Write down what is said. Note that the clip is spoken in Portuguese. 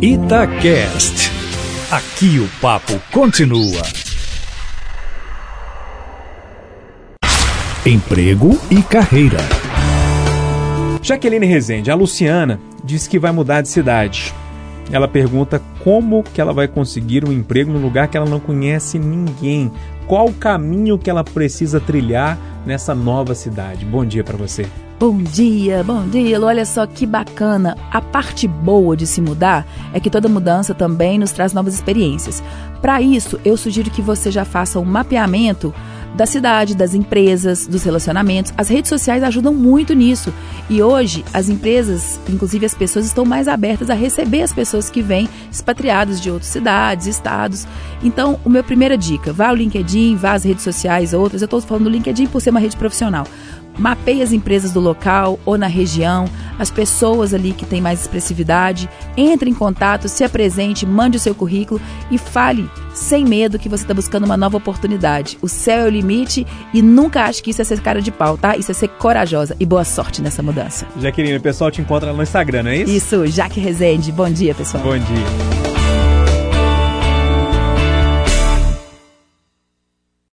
Itacast. Aqui o papo continua. Emprego e carreira. Jaqueline Rezende, a Luciana, diz que vai mudar de cidade. Ela pergunta como que ela vai conseguir um emprego no lugar que ela não conhece ninguém. Qual o caminho que ela precisa trilhar nessa nova cidade? Bom dia para você. Bom dia, bom dia. Olha só que bacana. A parte boa de se mudar é que toda mudança também nos traz novas experiências. Para isso, eu sugiro que você já faça um mapeamento da cidade, das empresas, dos relacionamentos. As redes sociais ajudam muito nisso. E hoje, as empresas, inclusive as pessoas, estão mais abertas a receber as pessoas que vêm expatriadas de outras cidades, estados. Então, o meu primeira dica, vá ao LinkedIn, vá às redes sociais, outras. Eu estou falando do LinkedIn por ser uma rede profissional. Mapeie as empresas do local ou na região, as pessoas ali que têm mais expressividade. Entre em contato, se apresente, mande o seu currículo e fale sem medo que você está buscando uma nova oportunidade. O céu é o limite e nunca ache que isso é ser cara de pau, tá? Isso é ser corajosa e boa sorte nessa mudança. Jaqueline, o pessoal te encontra no Instagram, não é isso? Isso, Jaque Rezende. Bom dia, pessoal. Bom dia.